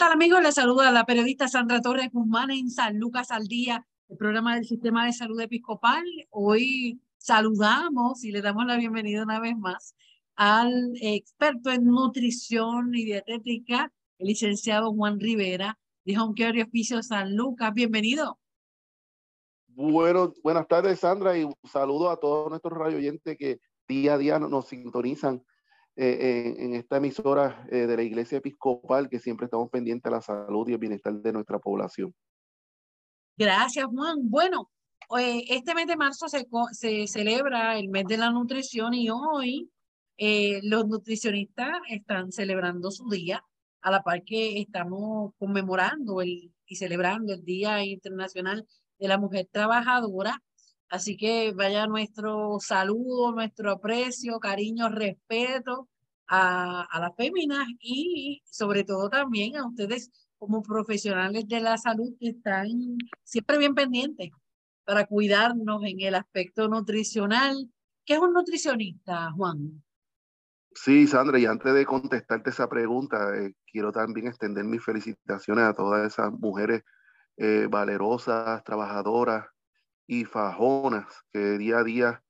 Tal amigos? Les saluda la periodista Sandra Torres Guzmán en San Lucas al Día, el programa del Sistema de Salud Episcopal. Hoy saludamos y le damos la bienvenida una vez más al experto en nutrición y dietética, el licenciado Juan Rivera, de Home Care Oficio San Lucas. Bienvenido. Bueno, buenas tardes, Sandra, y un saludo a todos nuestros radio oyentes que día a día nos sintonizan eh, en, esta emisora eh, de la Iglesia Episcopal, que siempre estamos pendientes de la salud y el bienestar de nuestra población. Gracias, Juan. Bueno, eh, este mes de marzo se, se, celebra el mes de la nutrición y hoy los nutricionistas están celebrando su día, a la par que estamos conmemorando el, y celebrando el Día Internacional de la Mujer Trabajadora. Así que vaya nuestro saludo, nuestro aprecio, cariño, respeto a, a las féminas y sobre todo también a ustedes como profesionales de la salud que están siempre bien pendientes para cuidarnos en el aspecto nutricional. ¿Qué es un nutricionista, Juan? Sí, Sandra, y antes de contestarte esa pregunta, eh, quiero también extender mis felicitaciones a todas esas mujeres eh, valerosas, trabajadoras, y fajonas que día a día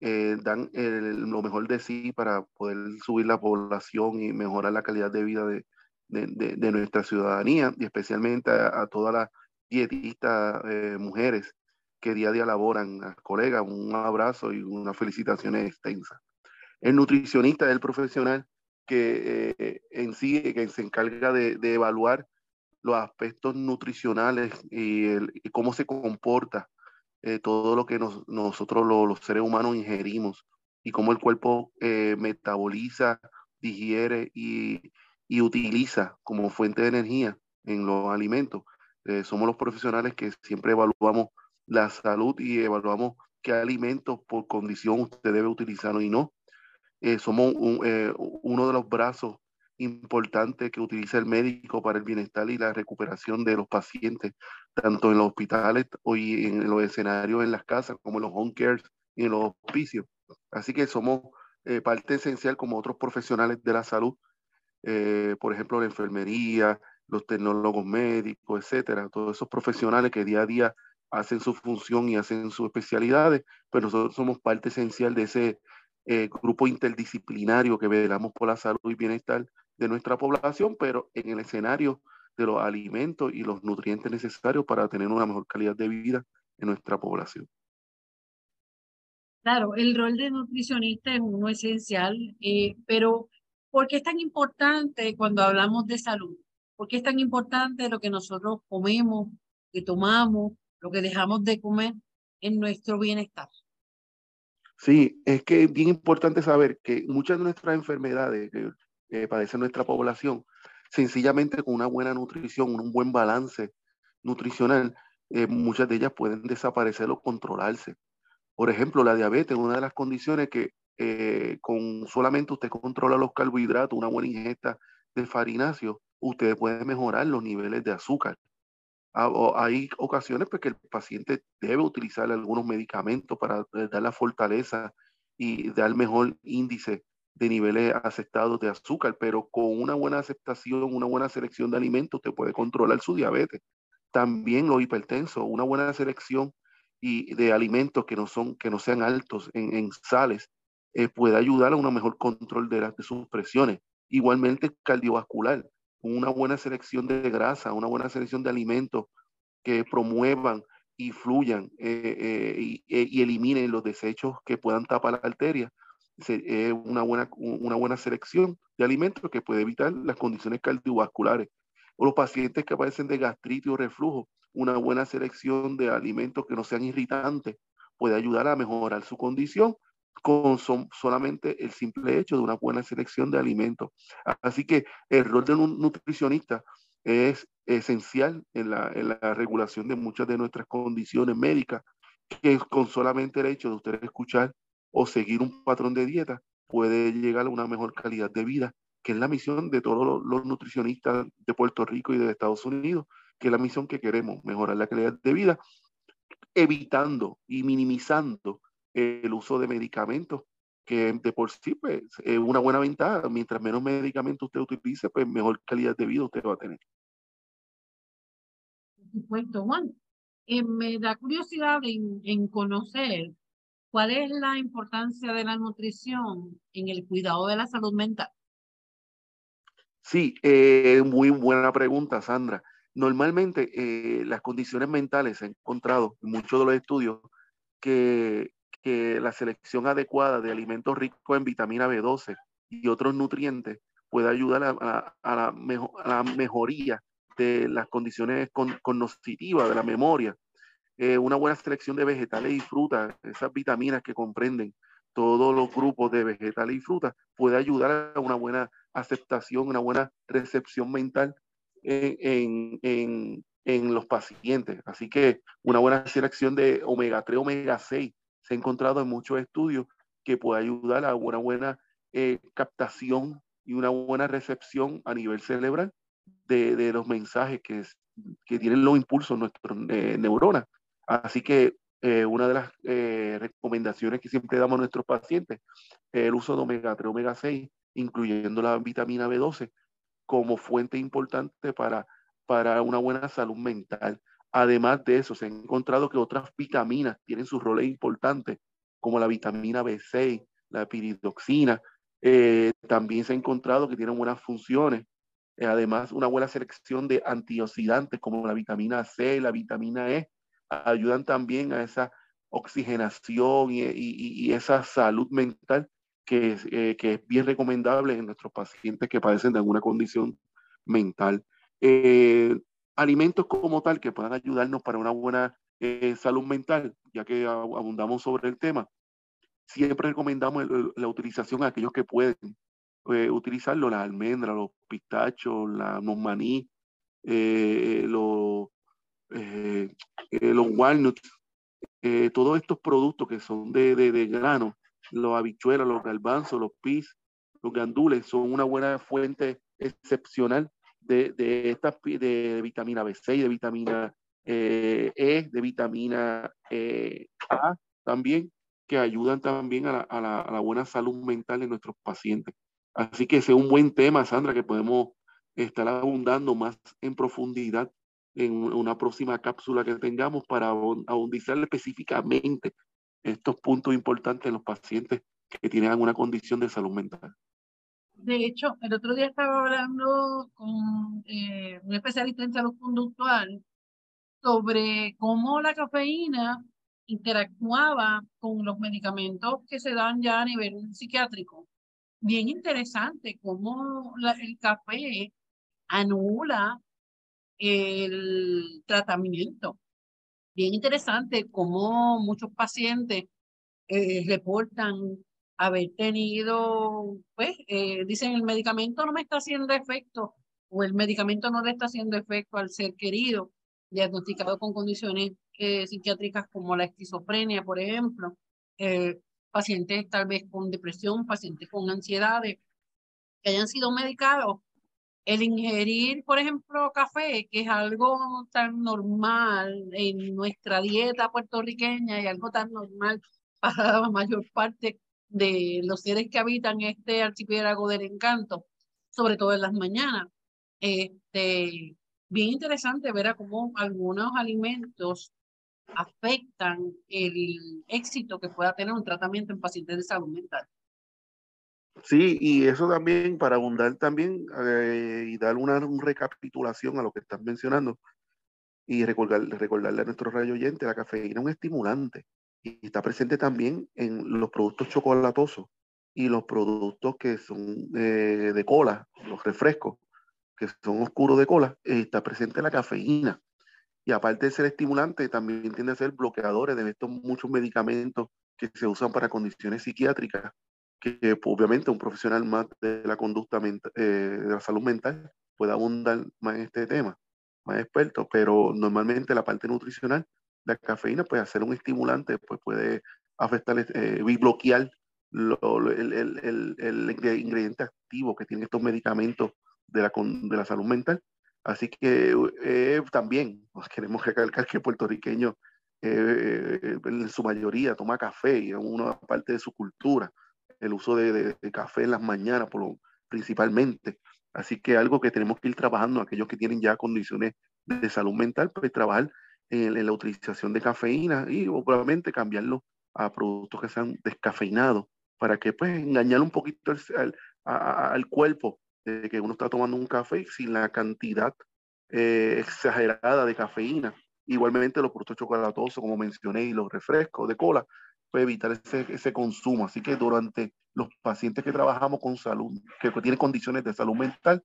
eh, dan lo mejor de sí para poder subir la población y mejorar la calidad de vida de, de, nuestra ciudadanía y especialmente a, todas las dietistas eh, mujeres que día a día laboran. A colegas, un abrazo y unas felicitaciones extensas. El nutricionista es el profesional que eh, en sí que se encarga de, evaluar los aspectos nutricionales y, el, y cómo se comporta eh, todo lo que nosotros los seres humanos ingerimos y cómo el cuerpo eh, metaboliza, digiere y, utiliza como fuente de energía en los alimentos. Eh, somos los profesionales que siempre evaluamos la salud y evaluamos qué alimentos por condición usted debe utilizar y no. somos uno de los brazos importante que utiliza el médico para el bienestar y la recuperación de los pacientes, tanto en los hospitales y en los escenarios en las casas, como en los home cares y en los hospicios. Así que somos eh, parte esencial como otros profesionales de la salud, eh, por ejemplo, la enfermería, los tecnólogos médicos, etcétera, todos esos profesionales que día a día hacen su función y hacen sus especialidades, pero nosotros somos parte esencial de ese eh, grupo interdisciplinario que velamos por la salud y bienestar de nuestra población, pero en el escenario de los alimentos y los nutrientes necesarios para tener una mejor calidad de vida en nuestra población. Claro, el rol de nutricionista es uno esencial, eh, pero ¿por qué es tan importante cuando hablamos de salud? ¿Por qué es tan importante lo que nosotros comemos, que tomamos, lo que dejamos de comer en nuestro bienestar? Sí, es que es bien importante saber que muchas de nuestras enfermedades, que padece nuestra población, sencillamente con una buena nutrición, un buen balance nutricional, eh, muchas de ellas pueden desaparecer o controlarse. Por ejemplo, la diabetes es una de las condiciones que eh, con solamente usted controla los carbohidratos, una buena ingesta de farináceo, usted puede mejorar los niveles de azúcar. Ah, hay ocasiones pues, que el paciente debe utilizar algunos medicamentos para eh, dar la fortaleza y dar mejor índice de niveles aceptados de azúcar, pero con una buena aceptación, una buena selección de alimentos, usted puede controlar su diabetes. También los hipertensos, una buena selección y de alimentos que no, son, que no sean altos en, sales, eh, puede ayudar a un mejor control de, de sus presiones. Igualmente cardiovascular, una buena selección de grasa, una buena selección de alimentos que promuevan y fluyan eh, eh, y, eliminen los desechos que puedan tapar la arteria es una buena, una buena selección de alimentos que puede evitar las condiciones cardiovasculares. o los pacientes que padecen de gastritis o reflujo, una buena selección de alimentos que no sean irritantes puede ayudar a mejorar su condición con solamente el simple hecho de una buena selección de alimentos. Así que el rol de un nutricionista es esencial en la, en la regulación de muchas de nuestras condiciones médicas, que con solamente el hecho de usted escuchar o seguir un patrón de dieta puede llegar a una mejor calidad de vida, que es la misión de todos los, nutricionistas de Puerto Rico y de Estados Unidos, que es la misión que queremos, mejorar la calidad de vida, evitando y minimizando el uso de medicamentos, que de por sí pues, es una buena ventaja. Mientras menos medicamentos usted utilice, pues mejor calidad de vida usted va a tener. Por supuesto, Juan. Eh, me da curiosidad en, en conocer cuál es la importancia de la nutrición en el cuidado de la salud mental. Sí, eh, muy buena pregunta, Sandra. Normalmente eh, las condiciones mentales se han encontrado en muchos de los estudios que, que la selección adecuada de alimentos ricos en vitamina B12 y otros nutrientes puede ayudar a, la, mejoría de las condiciones con, cognitivas de la memoria. Eh, una buena selección de vegetales y frutas, esas vitaminas que comprenden todos los grupos de vegetales y frutas, puede ayudar a una buena aceptación, una buena recepción mental en, en, en los pacientes. Así que una buena selección de omega 3, omega 6 se ha encontrado en muchos estudios que puede ayudar a una buena eh, captación y una buena recepción a nivel cerebral de, de los mensajes que, que, tienen los impulsos nuestras eh, neuronas. Así que eh, una de las recomendaciones que siempre damos a nuestros pacientes es el uso de omega 3, omega 6, incluyendo la vitamina B12, como fuente importante para, para una buena salud mental. Además de eso, se ha encontrado que otras vitaminas tienen sus roles importantes, como la vitamina B6, la piridoxina. Eh, también se ha encontrado que tienen buenas funciones. Eh, además, una buena selección de antioxidantes como la vitamina C, la vitamina E, ayudan también a esa oxigenación y, esa salud mental que es, eh, que es, bien recomendable en nuestros pacientes que padecen de alguna condición mental. Alimentos como tal que puedan ayudarnos para una buena eh, salud mental, ya que abundamos sobre el tema, siempre recomendamos la utilización a aquellos que pueden eh, utilizarlo, las almendras, los pistachos, la, los maní, eh, los, los walnuts, todos estos productos que son de, de, de grano, los habichuelas, los garbanzos, los pis, los gandules, son una buena fuente excepcional de, de, esta, de vitamina B6, de vitamina eh, E, de vitamina eh, A también, que ayudan también a la, a, la, a la, buena salud mental de nuestros pacientes. Así que ese es un buen tema, Sandra, que podemos estar abundando más en profundidad en una próxima cápsula que tengamos para abundizar específicamente estos puntos importantes en los pacientes que tienen alguna condición de salud mental. De hecho, el otro día estaba hablando con eh, un especialista en salud conductual sobre cómo la cafeína interactuaba con los medicamentos que se dan ya a nivel psiquiátrico. Bien interesante cómo el café anula el tratamiento. Bien interesante cómo muchos pacientes eh, reportan haber tenido, pues, eh, dicen el medicamento no me está haciendo efecto o el medicamento no le está haciendo efecto al ser querido, diagnosticado con condiciones eh, psiquiátricas como la esquizofrenia, por ejemplo, eh, pacientes tal vez con depresión, pacientes con ansiedades que hayan sido medicados. El ingerir, por ejemplo, café, que es algo tan normal en nuestra dieta puertorriqueña y algo tan normal para la mayor parte de los seres que habitan este archipiélago del encanto, sobre todo en las mañanas. Este, bien interesante ver a cómo algunos alimentos afectan el éxito que pueda tener un tratamiento en pacientes de salud mental. Sí, y eso también, para abundar también eh, y dar una, recapitulación a lo que estás mencionando y recordar, recordarle a nuestro rayo oyente, la cafeína es un estimulante y está presente también en los productos chocolatosos y los productos que son eh, de cola, los refrescos, que son oscuros de cola, está presente la cafeína. Y aparte de ser estimulante, también tiende a ser bloqueadores de estos muchos medicamentos que se usan para condiciones psiquiátricas, que, pues, obviamente un profesional más de la conducta eh, de la salud mental puede abundar más en este tema, más experto, pero normalmente la parte nutricional, la cafeína puede ser un estimulante, pues puede afectar eh, y bloquear el, el, el, ingrediente activo que tienen estos medicamentos de la, de la salud mental. Así que eh, también queremos recalcar que el puertorriqueño eh, en su mayoría toma café y es una parte de su cultura, el uso de, café en las mañanas por lo, principalmente. Así que algo que tenemos que ir trabajando, aquellos que tienen ya condiciones de salud mental, pues trabajar en, la utilización de cafeína y obviamente cambiarlo a productos que sean descafeinados para que pues engañar un poquito al, al cuerpo de que uno está tomando un café sin la cantidad eh, exagerada de cafeína. Igualmente los productos chocolatosos, como mencioné, y los refrescos de cola, puede evitar ese, ese consumo. Así que durante los pacientes que trabajamos con salud, que tienen condiciones de salud mental,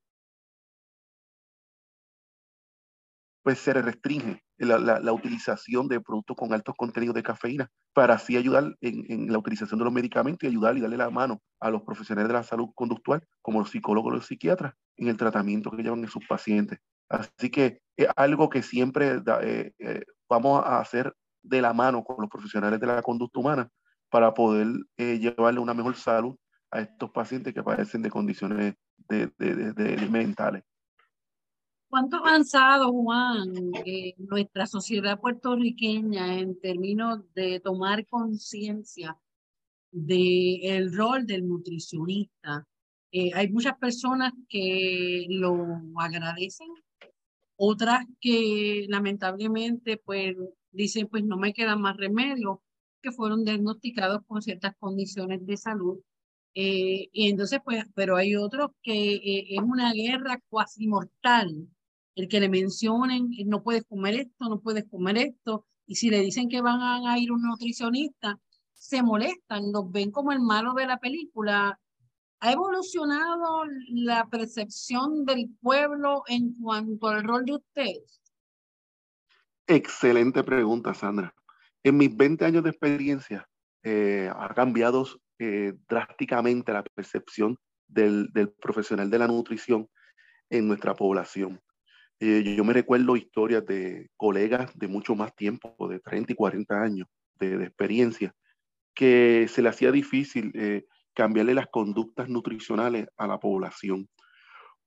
pues se restringe la, la, utilización de productos con altos contenidos de cafeína para así ayudar en, en, la utilización de los medicamentos y ayudar y darle la mano a los profesionales de la salud conductual, como los psicólogos y los psiquiatras, en el tratamiento que llevan en sus pacientes. Así que es algo que siempre eh, eh, vamos a hacer de la mano con los profesionales de la conducta humana para poder eh, llevarle una mejor salud a estos pacientes que padecen de condiciones de, de, de, mentales. ¿Cuánto avanzado, Juan, eh, nuestra sociedad puertorriqueña en términos de tomar conciencia del rol del nutricionista? Eh, hay muchas personas que lo agradecen, otras que lamentablemente pues dicen pues no me queda más remedio, que fueron diagnosticados con ciertas condiciones de salud. Eh, y entonces pues, pero hay otros que es una guerra cuasi mortal el que le mencionen, eh, no puedes comer esto, no puedes comer esto, y si le dicen que van a ir un nutricionista, se molestan, los ven como el malo de la película. ¿Ha evolucionado la percepción del pueblo en cuanto al rol de ustedes? Excelente pregunta, Sandra. En mis 20 años de experiencia, eh, ha cambiado eh, drásticamente la percepción del, profesional de la nutrición en nuestra población. Eh, yo me recuerdo historias de colegas de mucho más tiempo, de 30 y 40 años de, experiencia, que se le hacía difícil cambiarle las conductas nutricionales a la población.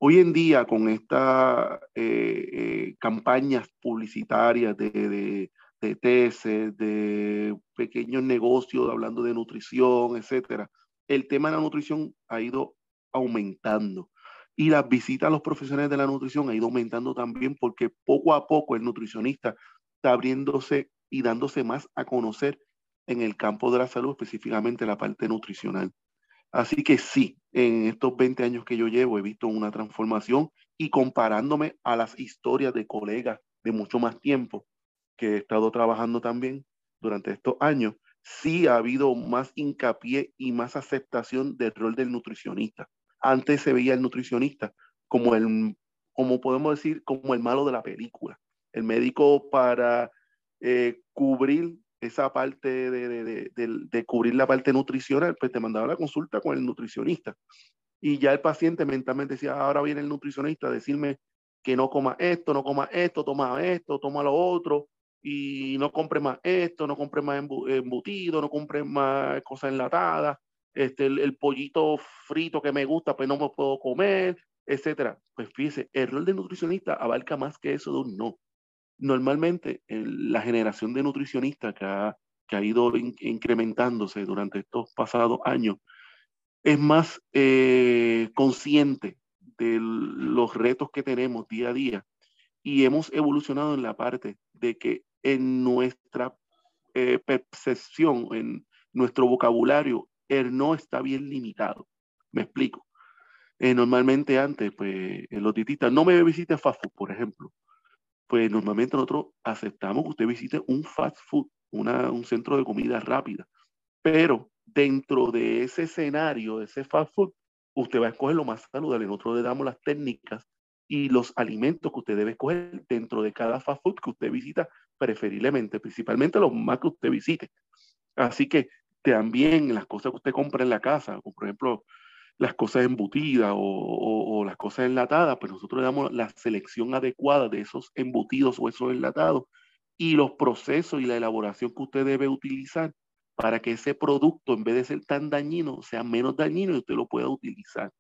Hoy en día, con estas eh, campañas publicitarias de, de, de tesis, de pequeños negocios hablando de nutrición, etcétera, el tema de la nutrición ha ido aumentando. Y las visitas a los profesionales de la nutrición ha ido aumentando también porque poco a poco el nutricionista está abriéndose y dándose más a conocer en el campo de la salud, específicamente la parte nutricional. Así que sí, en estos 20 años que yo llevo he visto una transformación y comparándome a las historias de colegas de mucho más tiempo que he estado trabajando también durante estos años, sí ha habido más hincapié y más aceptación del rol del nutricionista. Antes se veía el nutricionista como el, como podemos decir, como el malo de la película. El médico para eh, cubrir esa parte de, de, cubrir la parte nutricional, pues te mandaba la consulta con el nutricionista. Y ya el paciente mentalmente decía, ahora viene el nutricionista a decirme que no coma esto, no coma esto, toma esto, toma lo otro, y no compre más esto, no compre más embutido, no compre más cosas enlatadas, este, el, pollito frito que me gusta, pues no me puedo comer, etcétera. Pues fíjese, el rol de nutricionista abarca más que eso de un no. Normalmente, la generación de nutricionistas que ha, que ha ido incrementándose durante estos pasados años es más eh, consciente de los retos que tenemos día a día y hemos evolucionado en la parte de que en nuestra eh, percepción, en nuestro vocabulario, el no está bien limitado. Me explico. Eh, normalmente antes, pues, los dietistas, no me visite fast food, por ejemplo. Pues normalmente nosotros aceptamos que usted visite un fast food, una, un centro de comida rápida. Pero dentro de ese escenario, ese fast food, usted va a escoger lo más saludable. Nosotros le damos las técnicas y los alimentos que usted debe escoger dentro de cada fast food que usted visita, preferiblemente, principalmente los más que usted visite. Así que también las cosas que usted compra en la casa, como por ejemplo las cosas embutidas o, las cosas enlatadas, pues nosotros le damos la selección adecuada de esos embutidos o esos enlatados y los procesos y la elaboración que usted debe utilizar para que ese producto, en vez de ser tan dañino, sea menos dañino y usted lo pueda utilizar.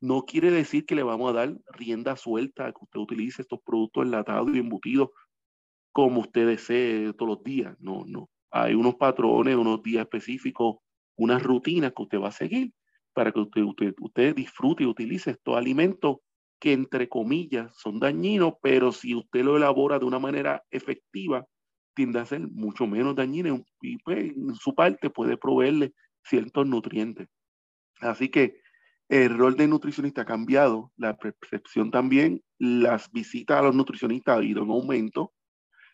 No quiere decir que le vamos a dar rienda suelta a que usted utilice estos productos enlatados y embutidos como usted desee todos los días. No, no. Hay unos patrones, unos días específicos, unas rutinas que usted va a seguir para que usted, usted, usted disfrute y utilice estos alimentos que entre comillas son dañinos, pero si usted lo elabora de una manera efectiva, tiende a ser mucho menos dañino y pues, en su parte puede proveerle ciertos nutrientes. Así que el rol del nutricionista ha cambiado, la percepción también, las visitas a los nutricionistas ha ido en aumento,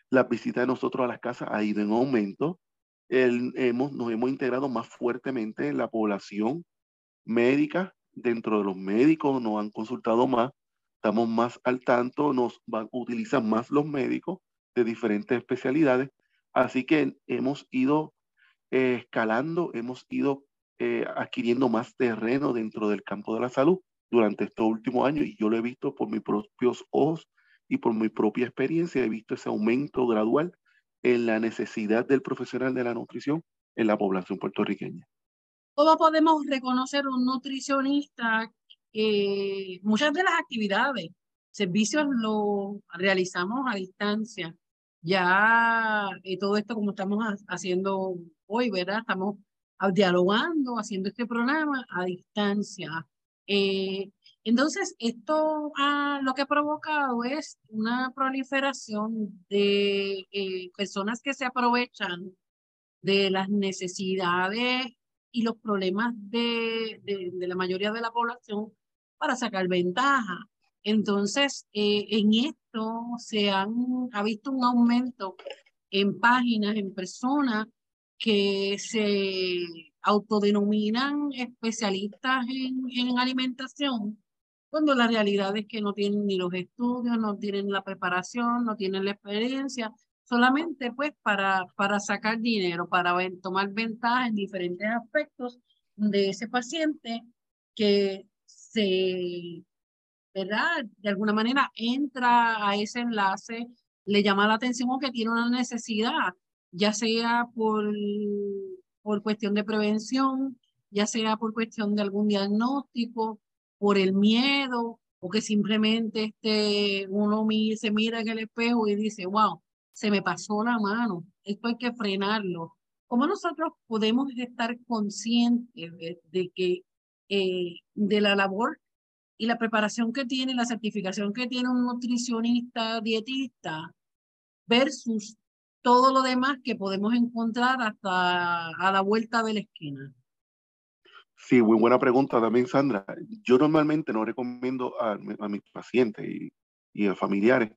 las visitas de nosotros a las casas ha ido en aumento, hemos, nos hemos integrado más fuertemente en la población médica, dentro de los médicos nos han consultado más, estamos más al tanto, nos van, utilizan más los médicos de diferentes especialidades, así que hemos ido eh, escalando, hemos ido eh, adquiriendo más terreno dentro del campo de la salud durante estos últimos años y yo lo he visto por mis propios ojos y por mi propia experiencia, he visto ese aumento gradual en la necesidad del profesional de la nutrición en la población puertorriqueña. ¿Cómo podemos reconocer un nutricionista? Eh, muchas de las actividades, servicios lo realizamos a distancia. Ya eh, todo esto como estamos haciendo hoy, ¿verdad? Estamos dialogando, haciendo este programa a distancia. Eh, entonces, esto ah, lo que ha provocado es una proliferación de personas que se aprovechan de las necesidades y los problemas de, de, la mayoría de la población para sacar ventaja. Entonces, eh, en esto se han, ha visto un aumento en páginas, en personas que se autodenominan especialistas en, en alimentación, cuando la realidad es que no tienen ni los estudios, no tienen la preparación, no tienen la experiencia, solamente pues para, para sacar dinero, para tomar ventaja en diferentes aspectos de ese paciente que se, ¿verdad? De alguna manera entra a ese enlace, le llama la atención o que tiene una necesidad, ya sea por, por cuestión de prevención, ya sea por cuestión de algún diagnóstico, por el miedo, o que simplemente este, uno se mira en el espejo y dice, wow, se me pasó la mano, esto hay que frenarlo. ¿Cómo nosotros podemos estar conscientes de, que eh, de la labor y la preparación que tiene, la certificación que tiene un nutricionista, dietista, versus todo lo demás que podemos encontrar hasta a la vuelta de la esquina? Sí, muy buena pregunta también, Sandra. Yo normalmente no recomiendo a, a mis pacientes y, y a familiares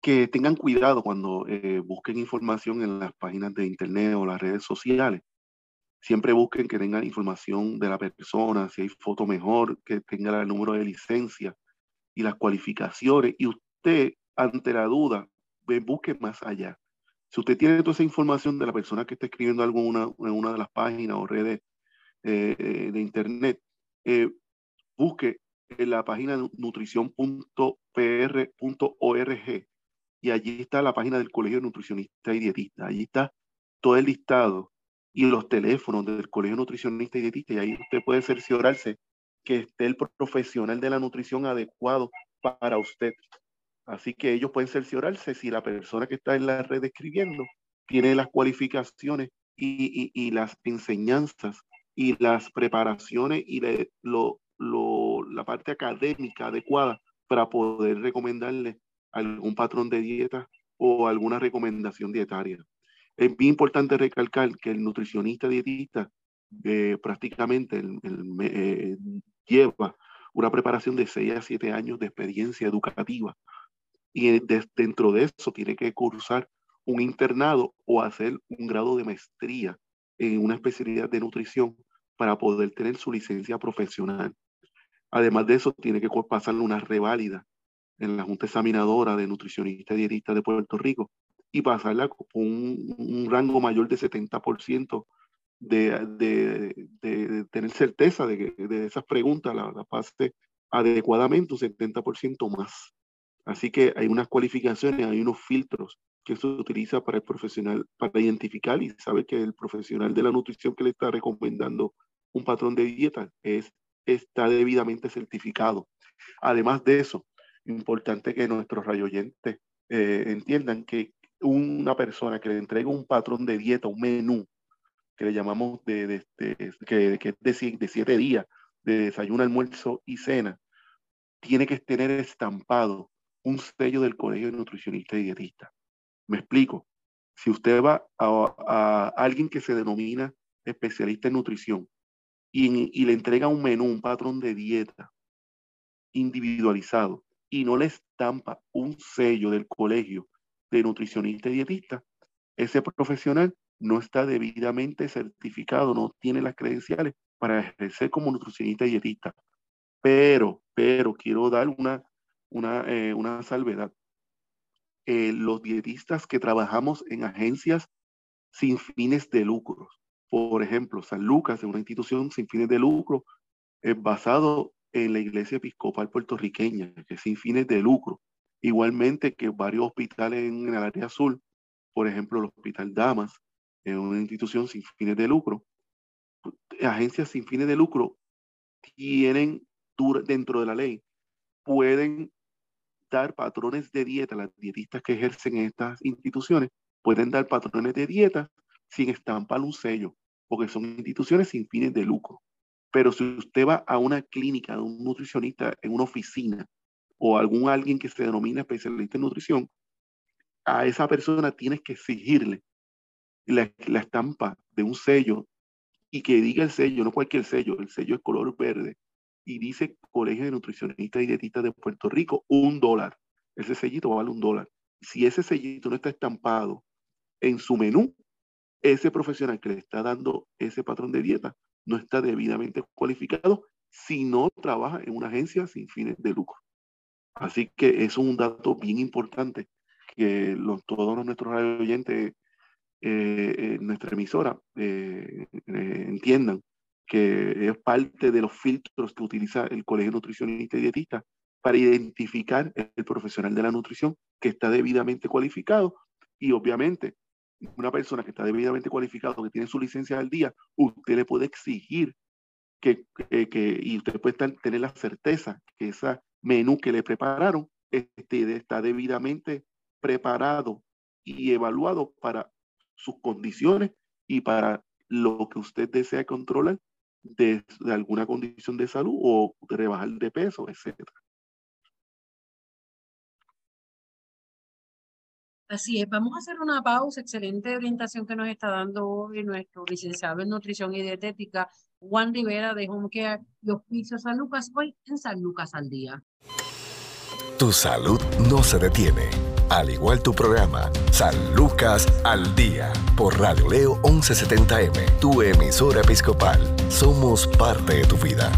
que tengan cuidado cuando eh, busquen información en las páginas de internet o las redes sociales. Siempre busquen que tengan información de la persona, si hay foto mejor, que tenga el número de licencia y las cualificaciones. Y usted, ante la duda, busque más allá. Si usted tiene toda esa información de la persona que está escribiendo algo en una, de las páginas o redes eh, eh, de internet, busque en la página nutrición.pr.org y allí está la página del Colegio de Nutricionista y Dietista. Allí está todo el listado y los teléfonos del Colegio de Nutricionista y Dietista. Y ahí usted puede cerciorarse que esté el profesional de la nutrición adecuado para usted. Así que ellos pueden cerciorarse si la persona que está en la red escribiendo tiene las cualificaciones y, y, las enseñanzas y las preparaciones y lo, la parte académica adecuada para poder recomendarle algún patrón de dieta o alguna recomendación dietaria. Es bien importante recalcar que el nutricionista dietista eh, prácticamente eh, lleva una preparación de 6 a 7 años de experiencia educativa y dentro de eso tiene que cursar un internado o hacer un grado de maestría en una especialidad de nutrición para poder tener su licencia profesional. Además de eso, tiene que pasar una reválida en la Junta Examinadora de Nutricionistas y Dietistas de Puerto Rico y pasarla con un, rango mayor de 70% de, de, de, tener certeza de que de esas preguntas la, la pase adecuadamente un 70% más. Así que hay unas cualificaciones, hay unos filtros que se utiliza para el profesional, para identificar y saber que el profesional de la nutrición que le está recomendando un patrón de dieta es, está debidamente certificado. Además de eso, importante que nuestros rayoyentes eh, entiendan que una persona que le entrega un patrón de dieta, un menú, que le llamamos de, de, que, de, siete días, de desayuno, almuerzo y cena, tiene que tener estampado un sello del Colegio de Nutricionistas y Dietistas. Me explico. Si usted va a, a alguien que se denomina especialista en nutrición y, y, le entrega un menú, un patrón de dieta individualizado y no le estampa un sello del Colegio de Nutricionistas y Dietistas, ese profesional no está debidamente certificado, no tiene las credenciales para ejercer como nutricionista y dietista. Pero, pero quiero dar una, una, eh, una salvedad. Eh, los dietistas que trabajamos en agencias sin fines de lucro, por ejemplo, San Lucas es una institución sin fines de lucro, es basado en la iglesia episcopal puertorriqueña, que es sin fines de lucro. Igualmente que varios hospitales en el área azul, por ejemplo, el Hospital Damas, es una institución sin fines de lucro. Agencias sin fines de lucro tienen dentro de la ley, pueden dar patrones de dieta, las dietistas que ejercen en estas instituciones pueden dar patrones de dieta sin estampar un sello, porque son instituciones sin fines de lucro. Pero si usted va a una clínica de un nutricionista en una oficina o algún alguien que se denomina especialista en nutrición, a esa persona tienes que exigirle la, la estampa de un sello y que diga el sello, no cualquier sello, el sello es color verde y dice Colegio de Nutricionistas y Dietistas de Puerto Rico, un dólar. Ese sellito vale un dólar. Si ese sellito no está estampado en su menú, ese profesional que le está dando ese patrón de dieta no está debidamente cualificado si no trabaja en una agencia sin fines de lucro. Así que es un dato bien importante que todos nuestros oyentes eh, en nuestra emisora eh, eh, entiendan que es parte de los filtros que utiliza el Colegio Nutricionista y Dietista para identificar el profesional de la nutrición que está debidamente cualificado y obviamente una persona que está debidamente cualificado, que tiene su licencia al día, usted le puede exigir que, que, y usted puede tener la certeza que ese menú que le prepararon este, está debidamente preparado y evaluado para sus condiciones y para lo que usted desea controlar de, alguna condición de salud o de rebajar de peso, etc. Así es, vamos a hacer una pausa. Excelente orientación que nos está dando hoy nuestro licenciado en nutrición y dietética, Juan Rivera de Home Care y Hospicio San Lucas, hoy en San Lucas al Día. Tu salud no se detiene al igual tu programa, San Lucas al Día, por Radio Leo 1170M, tu emisora episcopal. Somos parte de tu vida.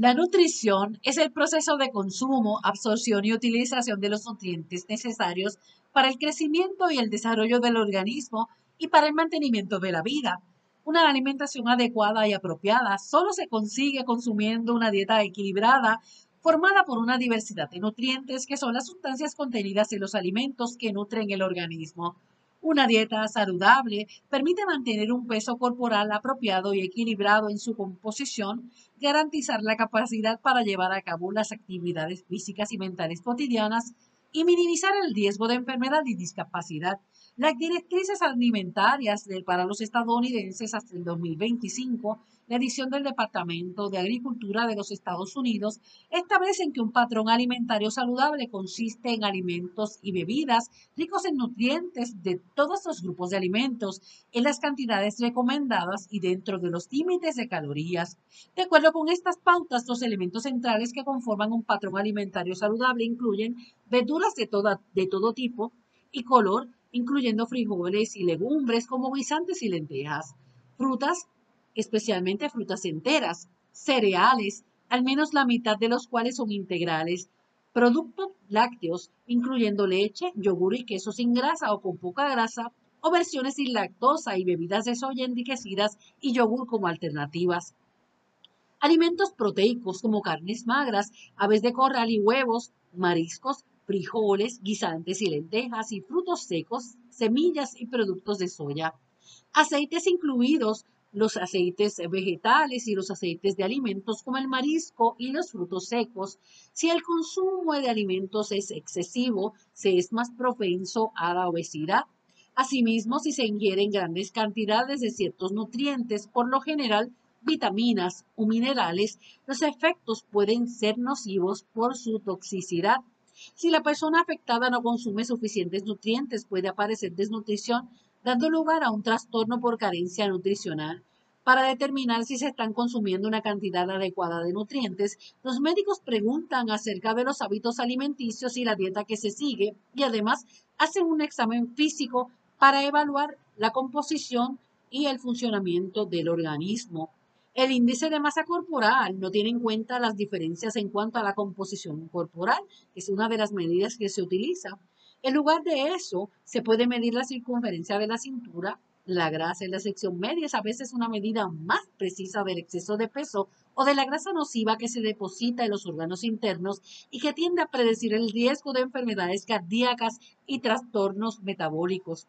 La nutrición es el proceso de consumo, absorción y utilización de los nutrientes necesarios para el crecimiento y el desarrollo del organismo y para el mantenimiento de la vida. Una alimentación adecuada y apropiada solo se consigue consumiendo una dieta equilibrada formada por una diversidad de nutrientes que son las sustancias contenidas en los alimentos que nutren el organismo. Una dieta saludable permite mantener un peso corporal apropiado y equilibrado en su composición, garantizar la capacidad para llevar a cabo las actividades físicas y mentales cotidianas y minimizar el riesgo de enfermedad y discapacidad. Las directrices alimentarias para los estadounidenses hasta el 2025 la edición del Departamento de Agricultura de los Estados Unidos establecen que un patrón alimentario saludable consiste en alimentos y bebidas ricos en nutrientes de todos los grupos de alimentos en las cantidades recomendadas y dentro de los límites de calorías. De acuerdo con estas pautas, los elementos centrales que conforman un patrón alimentario saludable incluyen verduras de, toda, de todo tipo y color, incluyendo frijoles y legumbres como guisantes y lentejas, frutas, especialmente frutas enteras, cereales, al menos la mitad de los cuales son integrales. Productos lácteos, incluyendo leche, yogur y queso sin grasa o con poca grasa, o versiones sin lactosa y bebidas de soya enriquecidas y yogur como alternativas. Alimentos proteicos como carnes magras, aves de corral y huevos, mariscos, frijoles, guisantes y lentejas y frutos secos, semillas y productos de soya. Aceites incluidos los aceites vegetales y los aceites de alimentos como el marisco y los frutos secos. Si el consumo de alimentos es excesivo, se es más propenso a la obesidad. Asimismo, si se ingieren grandes cantidades de ciertos nutrientes, por lo general vitaminas o minerales, los efectos pueden ser nocivos por su toxicidad. Si la persona afectada no consume suficientes nutrientes, puede aparecer desnutrición, dando lugar a un trastorno por carencia nutricional. Para determinar si se están consumiendo una cantidad adecuada de nutrientes, los médicos preguntan acerca de los hábitos alimenticios y la dieta que se sigue y además hacen un examen físico para evaluar la composición y el funcionamiento del organismo. El índice de masa corporal no tiene en cuenta las diferencias en cuanto a la composición corporal, que es una de las medidas que se utiliza. En lugar de eso, se puede medir la circunferencia de la cintura, la grasa en la sección media es a veces una medida más precisa del exceso de peso o de la grasa nociva que se deposita en los órganos internos y que tiende a predecir el riesgo de enfermedades cardíacas y trastornos metabólicos.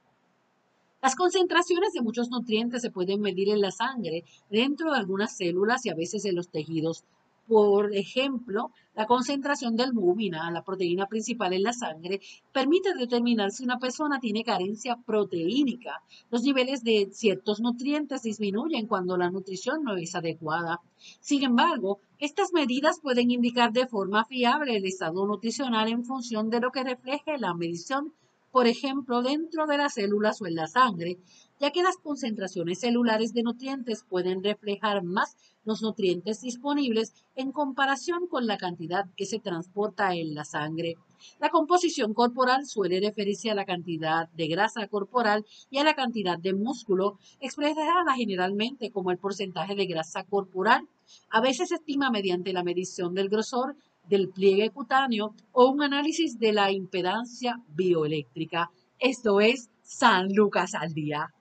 Las concentraciones de muchos nutrientes se pueden medir en la sangre, dentro de algunas células y a veces en los tejidos. Por ejemplo, la concentración de albúmina, la proteína principal en la sangre, permite determinar si una persona tiene carencia proteínica. Los niveles de ciertos nutrientes disminuyen cuando la nutrición no es adecuada. Sin embargo, estas medidas pueden indicar de forma fiable el estado nutricional en función de lo que refleje la medición por ejemplo, dentro de las células o en la sangre, ya que las concentraciones celulares de nutrientes pueden reflejar más los nutrientes disponibles en comparación con la cantidad que se transporta en la sangre. La composición corporal suele referirse a la cantidad de grasa corporal y a la cantidad de músculo, expresada generalmente como el porcentaje de grasa corporal. A veces se estima mediante la medición del grosor del pliegue cutáneo o un análisis de la impedancia bioeléctrica. Esto es San Lucas al día.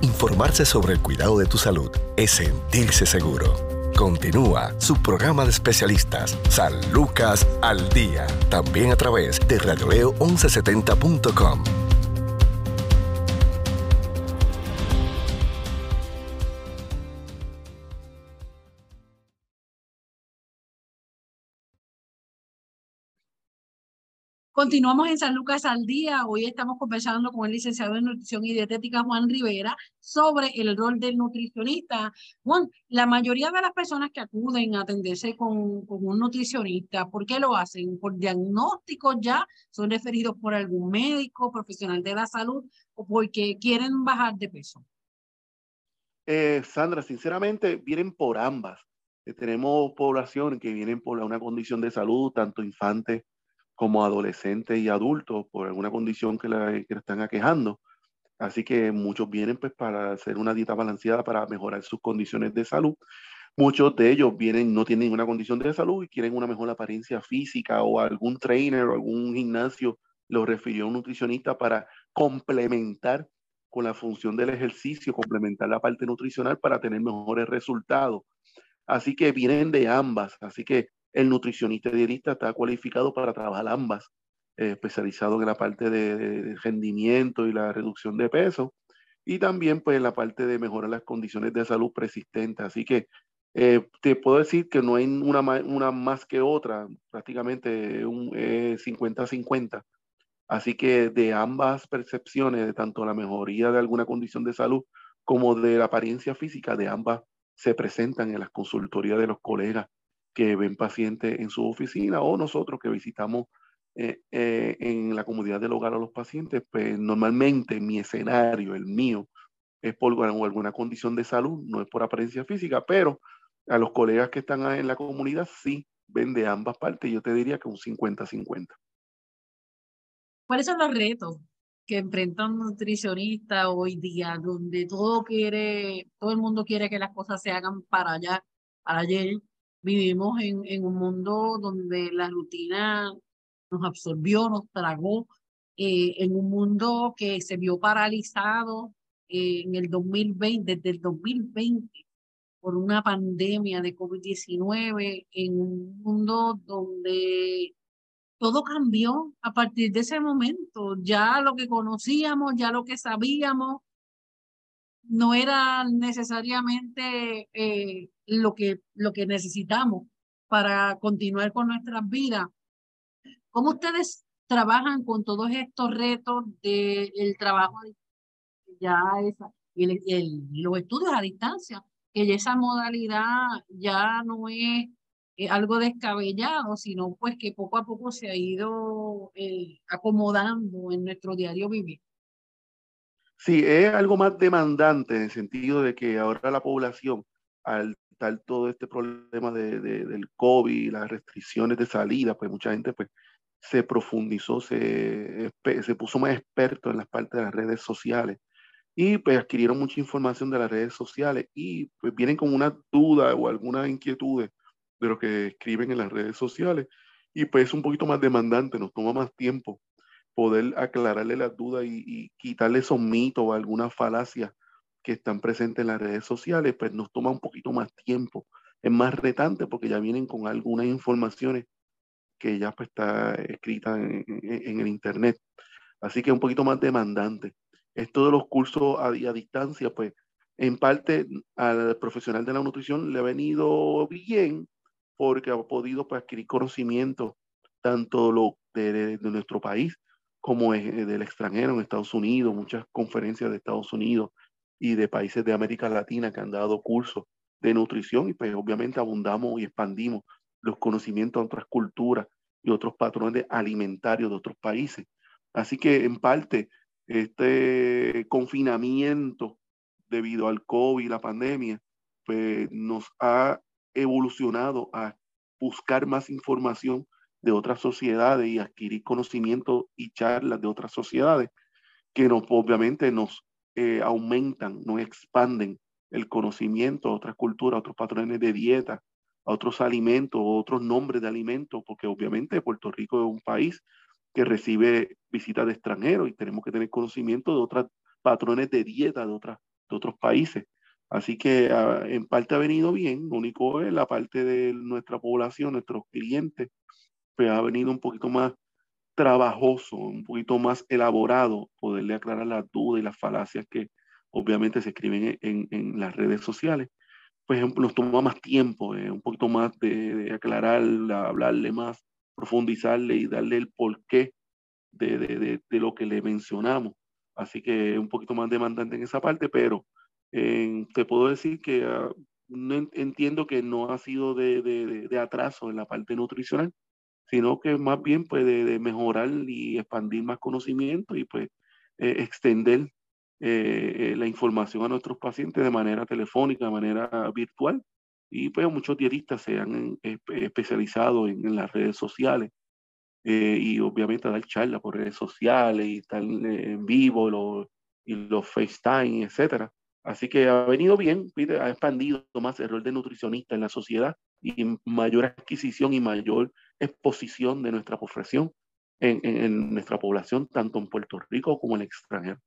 Informarse sobre el cuidado de tu salud es sentirse seguro. Continúa su programa de especialistas, San Lucas al Día, también a través de radioleo1170.com. Continuamos en San Lucas al día. Hoy estamos conversando con el licenciado en nutrición y dietética Juan Rivera sobre el rol del nutricionista. Juan, la mayoría de las personas que acuden a atenderse con, con un nutricionista, ¿por qué lo hacen? ¿Por diagnóstico ya? ¿Son referidos por algún médico, profesional de la salud o porque quieren bajar de peso? Eh, Sandra, sinceramente vienen por ambas. Eh, tenemos población que vienen por una condición de salud, tanto infantes como adolescentes y adultos por alguna condición que la, que están aquejando. Así que muchos vienen pues para hacer una dieta balanceada para mejorar sus condiciones de salud. Muchos de ellos vienen, no tienen ninguna condición de salud y quieren una mejor apariencia física o algún trainer o algún gimnasio lo refirió a un nutricionista para complementar con la función del ejercicio, complementar la parte nutricional para tener mejores resultados. Así que vienen de ambas. Así que el nutricionista dietista está cualificado para trabajar ambas, eh, especializado en la parte de, rendimiento y la reducción de peso, y también pues en la parte de mejorar las condiciones de salud persistentes. Así que eh, te puedo decir que no hay una, más que otra, prácticamente un 50-50. Así que de ambas percepciones, de tanto la mejoría de alguna condición de salud como de la apariencia física, de ambas se presentan en las consultorías de los colegas que ven pacientes en su oficina o nosotros que visitamos eh, eh, en la comunidad del hogar a los pacientes, pues normalmente mi escenario, el mío, es por alguna condición de salud, no es por apariencia física, pero a los colegas que están en la comunidad sí ven de ambas partes, yo te diría que un 50-50. ¿Cuáles son los retos que enfrenta un nutricionista hoy día, donde todo quiere, todo el mundo quiere que las cosas se hagan para allá, para ayer, Vivimos en, en un mundo donde la rutina nos absorbió, nos tragó, eh, en un mundo que se vio paralizado eh, en el 2020, desde el 2020, por una pandemia de COVID-19, en un mundo donde todo cambió a partir de ese momento. Ya lo que conocíamos, ya lo que sabíamos, no era necesariamente eh, lo, que, lo que necesitamos para continuar con nuestras vidas. ¿Cómo ustedes trabajan con todos estos retos del trabajo ya esa, y, los estudios a distancia? Que esa modalidad ya no es algo descabellado, sino pues que poco a poco se ha ido eh, acomodando en nuestro diario vivir. Sí, es algo más demandante en el sentido de que ahora la población, al tal todo este problema de, del COVID, las restricciones de salida, pues mucha gente pues se profundizó, se, se puso más experto en las partes de las redes sociales. Y pues adquirieron mucha información de las redes sociales y pues vienen con una duda o alguna inquietud de lo que escriben en las redes sociales. Y pues es un poquito más demandante, nos toma más tiempo poder aclararle las dudas y, quitarle esos mitos o algunas falacias que están presentes en las redes sociales, pues nos toma un poquito más tiempo. Es más retante porque ya vienen con algunas informaciones que ya pues, está escrita en, el internet. Así que es un poquito más demandante. Esto de los cursos a, a distancia, pues en parte al profesional de la nutrición le ha venido bien porque ha podido pues, adquirir conocimiento tanto lo de, nuestro país como del extranjero, en Estados Unidos, muchas conferencias de Estados Unidos y de países de América Latina que han dado cursos de nutrición y pues obviamente abundamos y expandimos los conocimientos de otras culturas y otros patrones alimentarios de otros países. Así que en parte este confinamiento debido al COVID la pandemia, pues nos ha evolucionado a buscar más información de otras sociedades y adquirir conocimiento y charlas de otras sociedades que nos, obviamente nos eh, aumentan, nos expanden el conocimiento a otras culturas, a otros patrones de dieta, a otros alimentos, otros nombres de alimentos, porque obviamente Puerto Rico es un país que recibe visitas de extranjeros y tenemos que tener conocimiento de otros patrones de dieta de, otras, de otros países. Así que ah, en parte ha venido bien, lo único es la parte de nuestra población, nuestros clientes, pues ha venido un poquito más trabajoso, un poquito más elaborado, poderle aclarar las dudas y las falacias que obviamente se escriben en, en las redes sociales. Ejemplo, nos toma más tiempo, eh, un poquito más de, de, aclarar, hablarle más, profundizarle y darle el porqué de, de, de, lo que le mencionamos. Así que un poquito más demandante en esa parte, pero te puedo decir que ah, no entiendo que no ha sido de, de, de, atraso en la parte nutricional, sino que más bien puede de, mejorar y expandir más conocimiento y pues eh, extender eh, eh, la información a nuestros pacientes de manera telefónica, de manera virtual. Y pues muchos dietistas se han especializado en, en, las redes sociales y obviamente dar charlas por redes sociales y estar en vivo lo, y los FaceTime, etcétera. Así que ha venido bien, ha expandido más el rol de nutricionista en la sociedad y mayor adquisición y mayor exposición de nuestra profesión en, en, nuestra población, tanto en Puerto Rico como en el extranjero.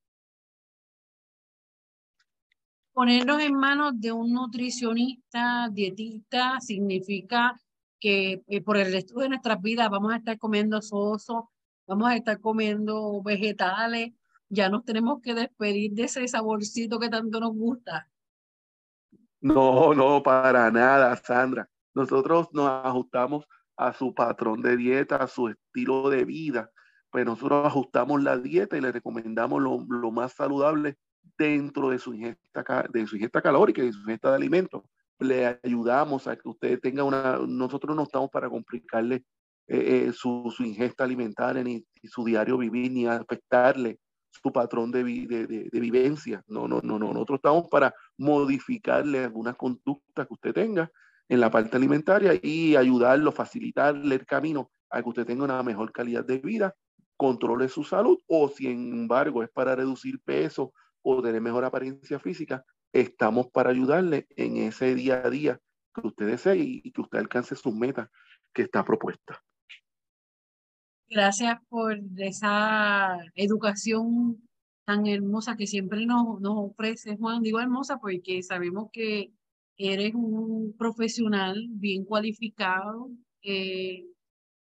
Ponernos en manos de un nutricionista, dietista, significa que eh, por el resto de nuestras vidas vamos a estar comiendo soso, vamos a estar comiendo vegetales, ya nos tenemos que despedir de ese saborcito que tanto nos gusta. No, no, para nada, Sandra. Nosotros nos ajustamos a su patrón de dieta, a su estilo de vida. Pues nosotros ajustamos la dieta y le recomendamos lo, más saludable dentro de su, ingesta, de su ingesta calórica y de su ingesta de alimentos. Le ayudamos a que usted tenga una... Nosotros no estamos para complicarle eh, eh, su, ingesta alimentaria ni, su diario vivir, ni afectarle su patrón de, de, de, vivencia. No, no, no, no. Nosotros estamos para modificarle algunas conductas que usted tenga en la parte alimentaria y ayudarlo, facilitarle el camino a que usted tenga una mejor calidad de vida, controle su salud o, sin embargo, es para reducir peso o tener mejor apariencia física, estamos para ayudarle en ese día a día que usted desee y, que usted alcance sus metas que está propuesta. Gracias por esa educación tan hermosa que siempre nos, nos ofrece, Juan. Digo hermosa porque sabemos que eres un profesional bien cualificado, eh,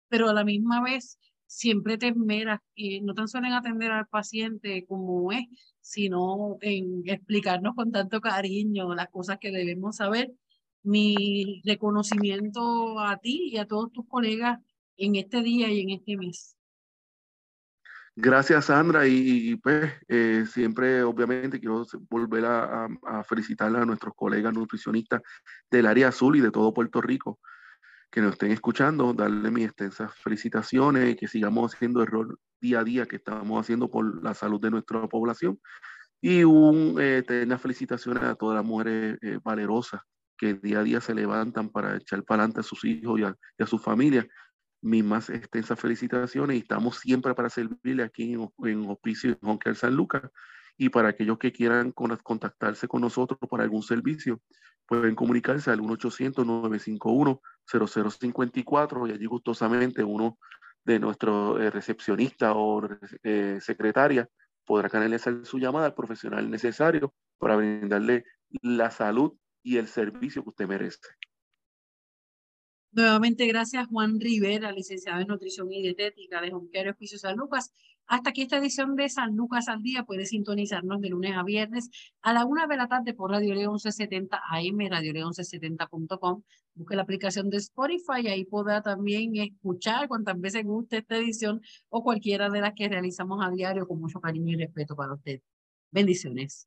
pero a la misma vez siempre te esmeras, y no tan solo en atender al paciente como es, sino en explicarnos con tanto cariño las cosas que debemos saber. Mi reconocimiento a ti y a todos tus colegas en este día y en este mes. Gracias, Sandra. Y, pues eh, siempre, obviamente, quiero volver a, a, felicitar a nuestros colegas nutricionistas del área azul y de todo Puerto Rico que nos estén escuchando, darle mis extensas felicitaciones y que sigamos haciendo el rol día a día que estamos haciendo por la salud de nuestra población. Y un, eh, tener felicitaciones a todas las mujeres eh, valerosas que día a día se levantan para echar para adelante a sus hijos y a, y a sus familias. Mis más extensas felicitaciones y estamos siempre para servirle aquí en, en Hospicio en Honker San Lucas y para aquellos que quieran contactarse con nosotros para algún servicio, pueden comunicarse al 1-800-951-0054 y allí gustosamente uno de nuestros eh, recepcionistas o eh, secretarias podrá canalizar su llamada al profesional necesario para brindarle la salud y el servicio que usted merece. Nuevamente, gracias Juan Rivera, licenciado en Nutrición y Dietética de Jonquero Hospicio San Lucas. Hasta aquí esta edición de San Lucas al Día. Puede sintonizarnos de lunes a viernes a la una de la tarde por Radio León 1170 AM, Radio León 1170.com. Busque la aplicación de Spotify y ahí podrá también escuchar cuantas veces guste esta edición o cualquiera de las que realizamos a diario con mucho cariño y respeto para usted. Bendiciones.